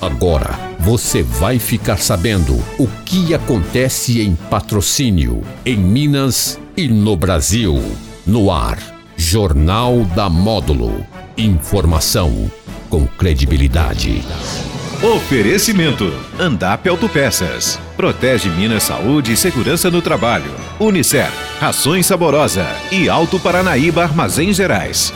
Agora você vai ficar sabendo o que acontece em patrocínio, em Minas e no Brasil. No ar, Jornal da Módulo. Informação com credibilidade. Oferecimento: Andap Autopeças. Protege Minas Saúde e Segurança no Trabalho. Unicef, Rações Saborosa e Alto Paranaíba Armazéns Gerais.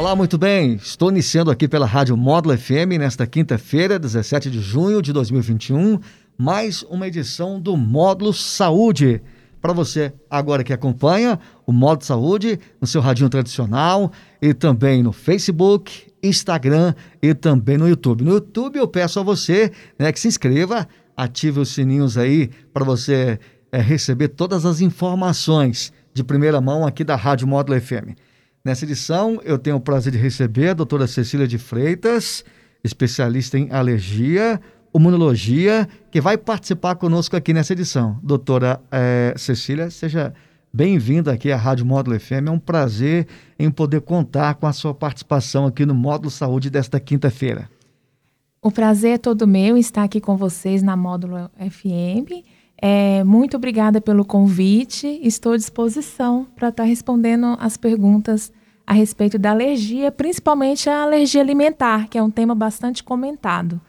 Olá, muito bem. Estou iniciando aqui pela Rádio Módulo FM nesta quinta-feira, 17 de junho de 2021, mais uma edição do Módulo Saúde. Para você agora que acompanha o Módulo Saúde no seu radinho tradicional e também no Facebook, Instagram e também no YouTube. No YouTube eu peço a você né, que se inscreva, ative os sininhos aí para você é, receber todas as informações de primeira mão aqui da Rádio Módulo FM. Nessa edição, eu tenho o prazer de receber a doutora Cecília de Freitas, especialista em alergia, imunologia, que vai participar conosco aqui nessa edição. Doutora é, Cecília, seja bem-vinda aqui à Rádio Módulo FM. É um prazer em poder contar com a sua participação aqui no Módulo Saúde desta quinta-feira. O prazer é todo meu estar aqui com vocês na Módulo FM é, muito obrigada pelo convite. Estou à disposição para estar respondendo as perguntas a respeito da alergia, principalmente a alergia alimentar, que é um tema bastante comentado.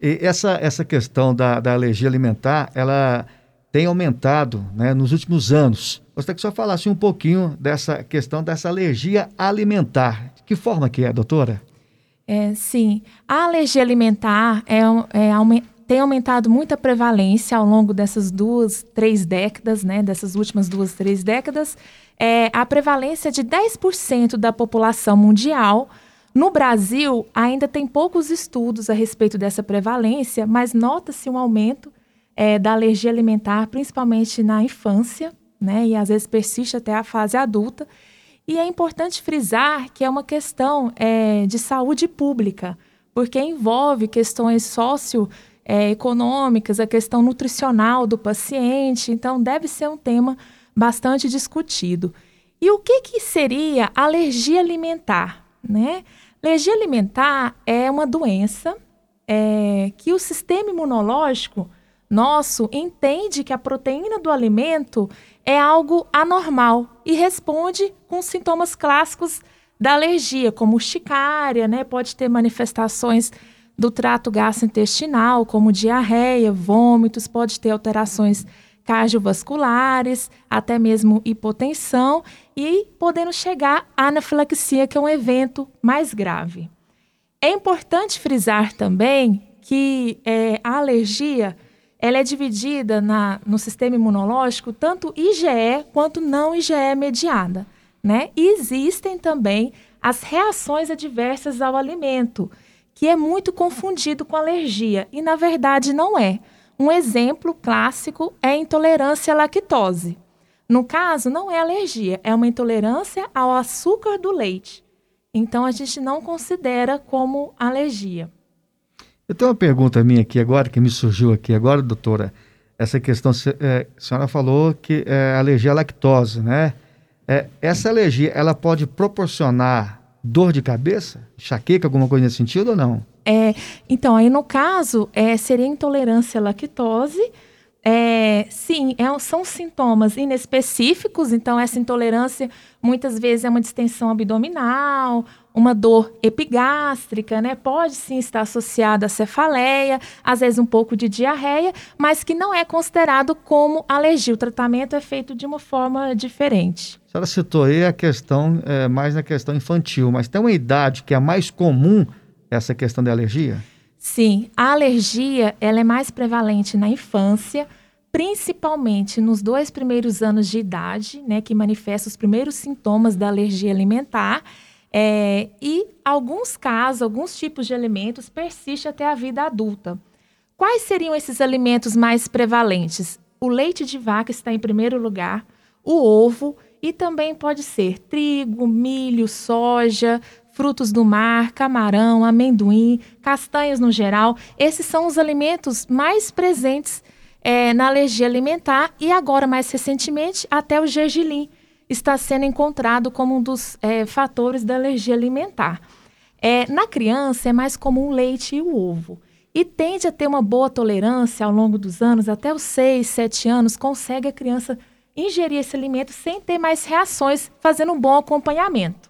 E essa, essa questão da, da alergia alimentar, ela tem aumentado né, nos últimos anos. Gostaria que senhor falasse um pouquinho dessa questão dessa alergia alimentar. De que forma que é, doutora? É, sim, a alergia alimentar é, é, tem aumentado muito a prevalência ao longo dessas duas, três décadas, né, dessas últimas duas, três décadas, é a prevalência de 10% da população mundial. No Brasil, ainda tem poucos estudos a respeito dessa prevalência, mas nota-se um aumento é, da alergia alimentar, principalmente na infância, né, e às vezes persiste até a fase adulta. E é importante frisar que é uma questão é, de saúde pública, porque envolve questões socio é, econômicas, a questão nutricional do paciente. Então, deve ser um tema bastante discutido. E o que, que seria alergia alimentar? Né? Alergia alimentar é uma doença é, que o sistema imunológico nosso entende que a proteína do alimento é algo anormal e responde com sintomas clássicos da alergia, como urticária, né? pode ter manifestações do trato gastrointestinal, como diarreia, vômitos, pode ter alterações cardiovasculares, até mesmo hipotensão e podendo chegar à anafilaxia, que é um evento mais grave. É importante frisar também que é, a alergia ela é dividida na, no sistema imunológico tanto IgE quanto não IgE mediada. Né? E existem também as reações adversas ao alimento, que é muito confundido com alergia e na verdade não é. Um exemplo clássico é a intolerância à lactose. No caso, não é alergia, é uma intolerância ao açúcar do leite. Então a gente não considera como alergia. Eu tenho uma pergunta minha aqui agora, que me surgiu aqui agora, doutora. Essa questão, é, a senhora falou que é alergia à lactose, né? É, essa alergia, ela pode proporcionar dor de cabeça? Enxaqueca, alguma coisa nesse sentido ou não? É, então, aí no caso, é, seria intolerância à lactose. É, sim, é, são sintomas inespecíficos, então essa intolerância muitas vezes é uma distensão abdominal, uma dor epigástrica, né? Pode sim estar associada à cefaleia, às vezes um pouco de diarreia, mas que não é considerado como alergia. O tratamento é feito de uma forma diferente senhora citou aí a questão, é, mais na questão infantil, mas tem uma idade que é mais comum essa questão da alergia? Sim, a alergia ela é mais prevalente na infância, principalmente nos dois primeiros anos de idade, né, que manifesta os primeiros sintomas da alergia alimentar. É, e alguns casos, alguns tipos de alimentos persistem até a vida adulta. Quais seriam esses alimentos mais prevalentes? O leite de vaca está em primeiro lugar, o ovo e também pode ser trigo, milho, soja, frutos do mar, camarão, amendoim, castanhas no geral. Esses são os alimentos mais presentes é, na alergia alimentar e agora, mais recentemente, até o gergelim está sendo encontrado como um dos é, fatores da alergia alimentar. É, na criança é mais comum o leite e o ovo. E tende a ter uma boa tolerância ao longo dos anos, até os 6, 7 anos, consegue a criança ingerir esse alimento sem ter mais reações, fazendo um bom acompanhamento.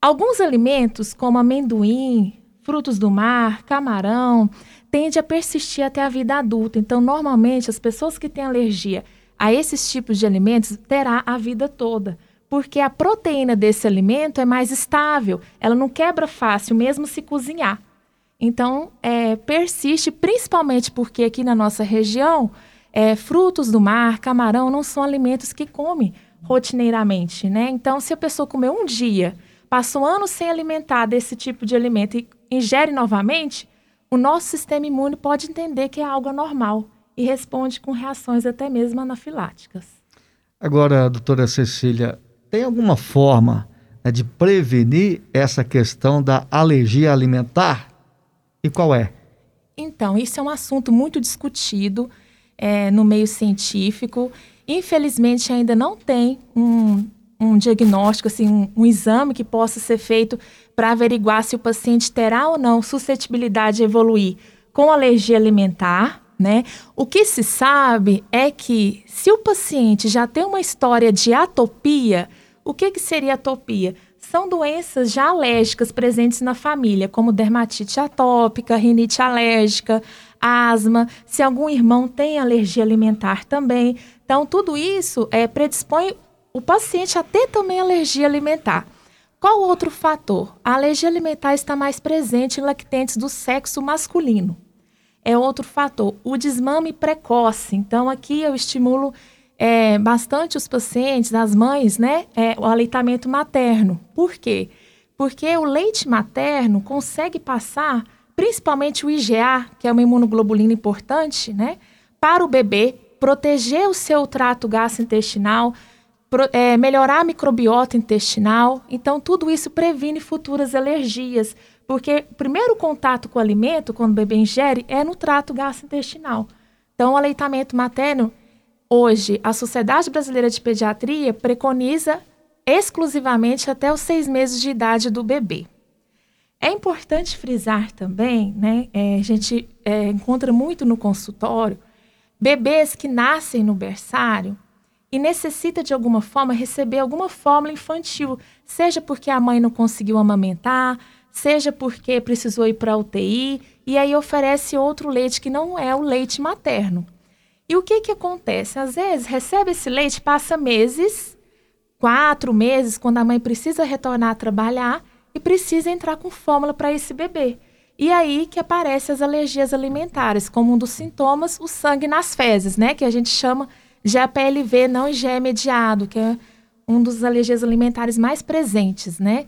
Alguns alimentos, como amendoim, frutos do mar, camarão, tende a persistir até a vida adulta. Então, normalmente, as pessoas que têm alergia a esses tipos de alimentos terá a vida toda, porque a proteína desse alimento é mais estável, ela não quebra fácil, mesmo se cozinhar. Então, é, persiste, principalmente porque aqui na nossa região, é, frutos do mar, camarão, não são alimentos que come rotineiramente, né? Então, se a pessoa comer um dia, passou anos sem alimentar desse tipo de alimento e ingere novamente, o nosso sistema imune pode entender que é algo anormal e responde com reações até mesmo anafiláticas. Agora, doutora Cecília, tem alguma forma né, de prevenir essa questão da alergia alimentar? E qual é? Então, isso é um assunto muito discutido é, no meio científico. Infelizmente, ainda não tem um, um diagnóstico, assim, um, um exame que possa ser feito para averiguar se o paciente terá ou não suscetibilidade a evoluir com alergia alimentar. Né? O que se sabe é que se o paciente já tem uma história de atopia, o que, que seria atopia? são doenças já alérgicas presentes na família, como dermatite atópica, rinite alérgica, asma, se algum irmão tem alergia alimentar também. Então, tudo isso é, predispõe o paciente a ter também alergia alimentar. Qual outro fator? A alergia alimentar está mais presente em lactentes do sexo masculino. É outro fator. O desmame precoce. Então, aqui eu estimulo é, bastante os pacientes, as mães, né, é, o aleitamento materno. Por quê? Porque o leite materno consegue passar, principalmente o IgA, que é uma imunoglobulina importante, né, para o bebê, proteger o seu trato gastrointestinal, é, melhorar a microbiota intestinal. Então, tudo isso previne futuras alergias, porque o primeiro contato com o alimento, quando o bebê ingere, é no trato gastrointestinal. Então, o aleitamento materno Hoje, a Sociedade Brasileira de Pediatria preconiza exclusivamente até os seis meses de idade do bebê. É importante frisar também, né? É, a gente é, encontra muito no consultório bebês que nascem no berçário e necessita de alguma forma receber alguma fórmula infantil, seja porque a mãe não conseguiu amamentar, seja porque precisou ir para a UTI e aí oferece outro leite que não é o leite materno. E o que, que acontece? Às vezes recebe esse leite, passa meses, quatro meses, quando a mãe precisa retornar a trabalhar e precisa entrar com fórmula para esse bebê. E aí que aparecem as alergias alimentares, como um dos sintomas, o sangue nas fezes, né? Que a gente chama de APLV não IgE mediado, que é um dos alergias alimentares mais presentes, né?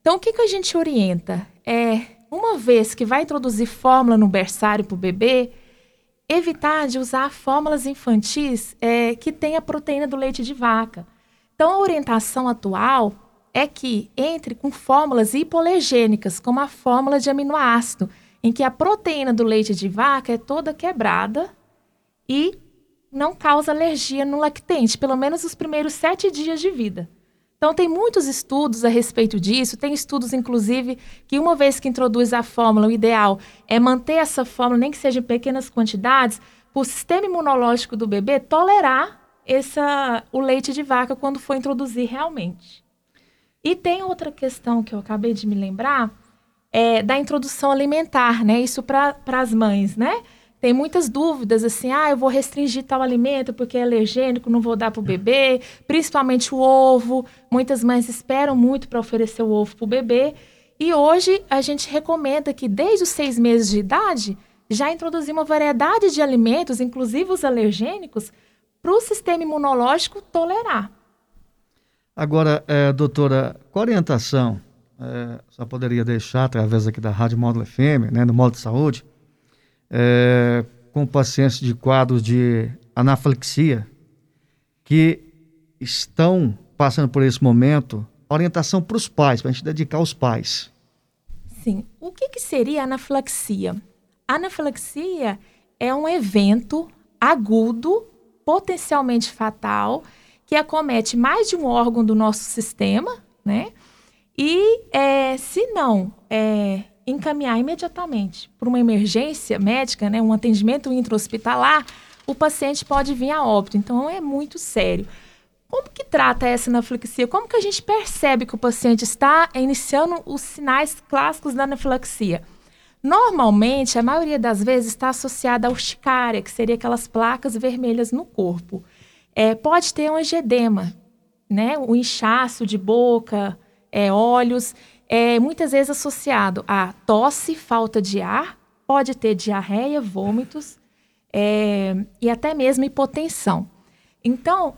Então, o que, que a gente orienta? É, uma vez que vai introduzir fórmula no berçário para o bebê, evitar de usar fórmulas infantis é, que tenha proteína do leite de vaca. Então, a orientação atual é que entre com fórmulas hipoalergênicas, como a fórmula de aminoácido, em que a proteína do leite de vaca é toda quebrada e não causa alergia no lactente, pelo menos os primeiros sete dias de vida. Então, tem muitos estudos a respeito disso. Tem estudos, inclusive, que uma vez que introduz a fórmula, o ideal é manter essa fórmula, nem que seja em pequenas quantidades, para o sistema imunológico do bebê tolerar essa, o leite de vaca quando for introduzir realmente. E tem outra questão que eu acabei de me lembrar, é da introdução alimentar, né? Isso para as mães, né? Tem muitas dúvidas, assim, ah, eu vou restringir tal alimento porque é alergênico, não vou dar para o bebê, principalmente o ovo. Muitas mães esperam muito para oferecer o ovo para o bebê. E hoje a gente recomenda que desde os seis meses de idade já introduzir uma variedade de alimentos, inclusive os alergênicos, para o sistema imunológico tolerar. Agora, é, doutora, qual orientação é, só poderia deixar através aqui da Rádio Módulo FM, né, no Módulo de Saúde, é, com pacientes de quadros de anafilaxia que estão passando por esse momento, orientação para os pais, para a gente dedicar aos pais. Sim. O que, que seria anafilaxia? Anafilaxia é um evento agudo, potencialmente fatal, que acomete mais de um órgão do nosso sistema, né? E é, se não é, encaminhar imediatamente para uma emergência médica, né, um atendimento intra-hospitalar, o paciente pode vir a óbito. Então é muito sério. Como que trata essa anafilaxia? Como que a gente percebe que o paciente está iniciando os sinais clássicos da anafilaxia? Normalmente, a maioria das vezes está associada à urticária, que seria aquelas placas vermelhas no corpo. É, pode ter um angedema, né? O inchaço de boca, é, olhos, é muitas vezes associado a tosse, falta de ar, pode ter diarreia, vômitos é, e até mesmo hipotensão. Então,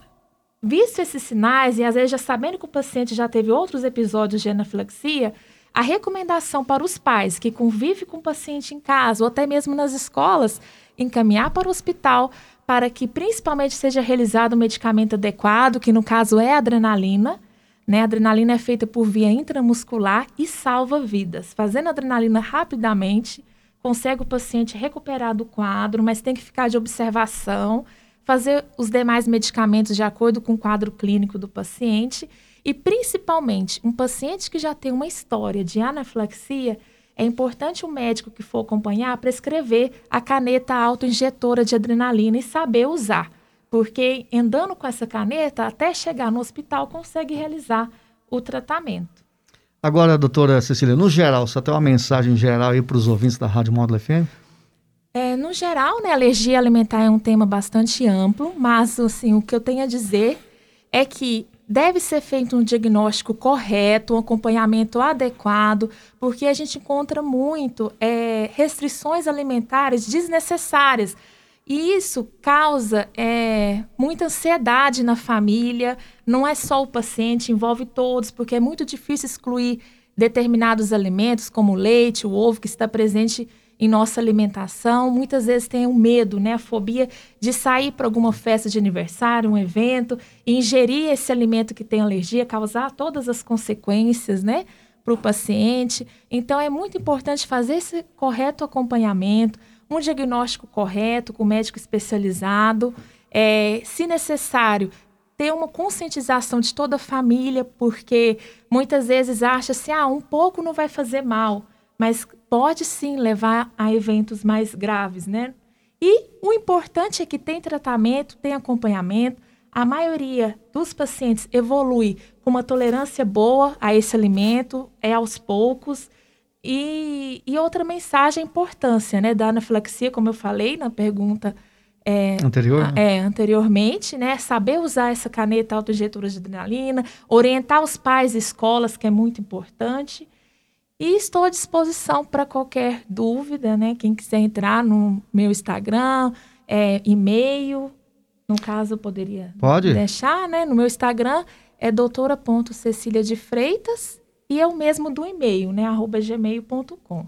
visto esses sinais e às vezes já sabendo que o paciente já teve outros episódios de anafilaxia, a recomendação para os pais que convivem com o paciente em casa ou até mesmo nas escolas, encaminhar para o hospital para que principalmente seja realizado o medicamento adequado, que no caso é adrenalina. Né? A adrenalina é feita por via intramuscular e salva vidas. Fazendo adrenalina rapidamente, consegue o paciente recuperar do quadro, mas tem que ficar de observação, fazer os demais medicamentos de acordo com o quadro clínico do paciente e, principalmente, um paciente que já tem uma história de anafilaxia, é importante o médico que for acompanhar prescrever a caneta autoinjetora de adrenalina e saber usar, porque andando com essa caneta, até chegar no hospital, consegue realizar o tratamento. Agora, doutora Cecília, no geral, você tem uma mensagem geral aí para os ouvintes da Rádio Módulo FM? É, no geral, né, alergia alimentar é um tema bastante amplo, mas assim, o que eu tenho a dizer é que deve ser feito um diagnóstico correto, um acompanhamento adequado, porque a gente encontra muito é, restrições alimentares desnecessárias. E isso causa é, muita ansiedade na família, não é só o paciente, envolve todos, porque é muito difícil excluir determinados alimentos, como o leite, o ovo, que está presente em nossa alimentação. Muitas vezes tem o medo, né, a fobia de sair para alguma festa de aniversário, um evento, e ingerir esse alimento que tem alergia, causar todas as consequências, né, para o paciente. Então é muito importante fazer esse correto acompanhamento, um diagnóstico correto com médico especializado, é, se necessário ter uma conscientização de toda a família, porque muitas vezes acha-se, ah, um pouco não vai fazer mal mas pode sim levar a eventos mais graves, né? E o importante é que tem tratamento, tem acompanhamento. A maioria dos pacientes evolui com uma tolerância boa a esse alimento, é aos poucos. E, e outra mensagem, a importância né, da anafilaxia, como eu falei na pergunta é, Anterior? É, anteriormente, né? Saber usar essa caneta autoinjetora de adrenalina, orientar os pais e escolas, que é muito importante. E estou à disposição para qualquer dúvida, né? Quem quiser entrar no meu Instagram, é, e-mail, no caso eu poderia Pode. deixar, né? No meu Instagram é doutora.cecília de Freitas e é o mesmo do e-mail, né? arroba gmail.com.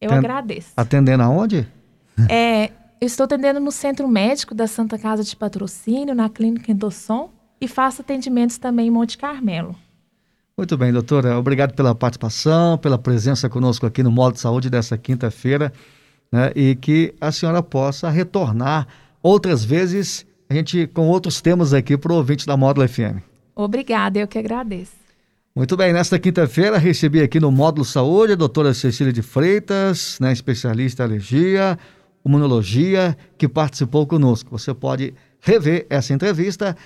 Eu Ten... agradeço. Atendendo aonde? É, eu estou atendendo no Centro Médico da Santa Casa de Patrocínio, na Clínica Endossom, e faço atendimentos também em Monte Carmelo. Muito bem, doutora. Obrigado pela participação, pela presença conosco aqui no Modo de Saúde dessa quinta-feira, né? E que a senhora possa retornar outras vezes, a gente com outros temas aqui para o ouvinte da Módulo FM. Obrigada, eu que agradeço. Muito bem, nesta quinta-feira recebi aqui no Módulo Saúde a doutora Cecília de Freitas, né, especialista em alergia, imunologia, que participou conosco. Você pode rever essa entrevista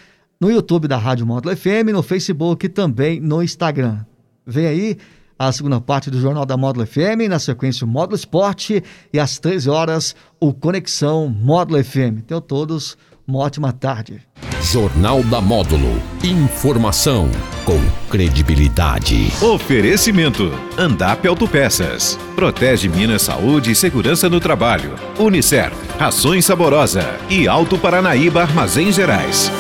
no YouTube da Rádio Módulo FM, no Facebook e também no Instagram. Vem aí a segunda parte do Jornal da Módulo FM, na sequência o Módulo Esporte e às 13 horas o Conexão Módulo FM. Tenham todos uma ótima tarde. Jornal da Módulo. Informação com credibilidade. Oferecimento: Andap Autopeças. Protege Minas Saúde e Segurança no Trabalho. Unicer. Rações Saborosa. E Alto Paranaíba Armazéns Gerais.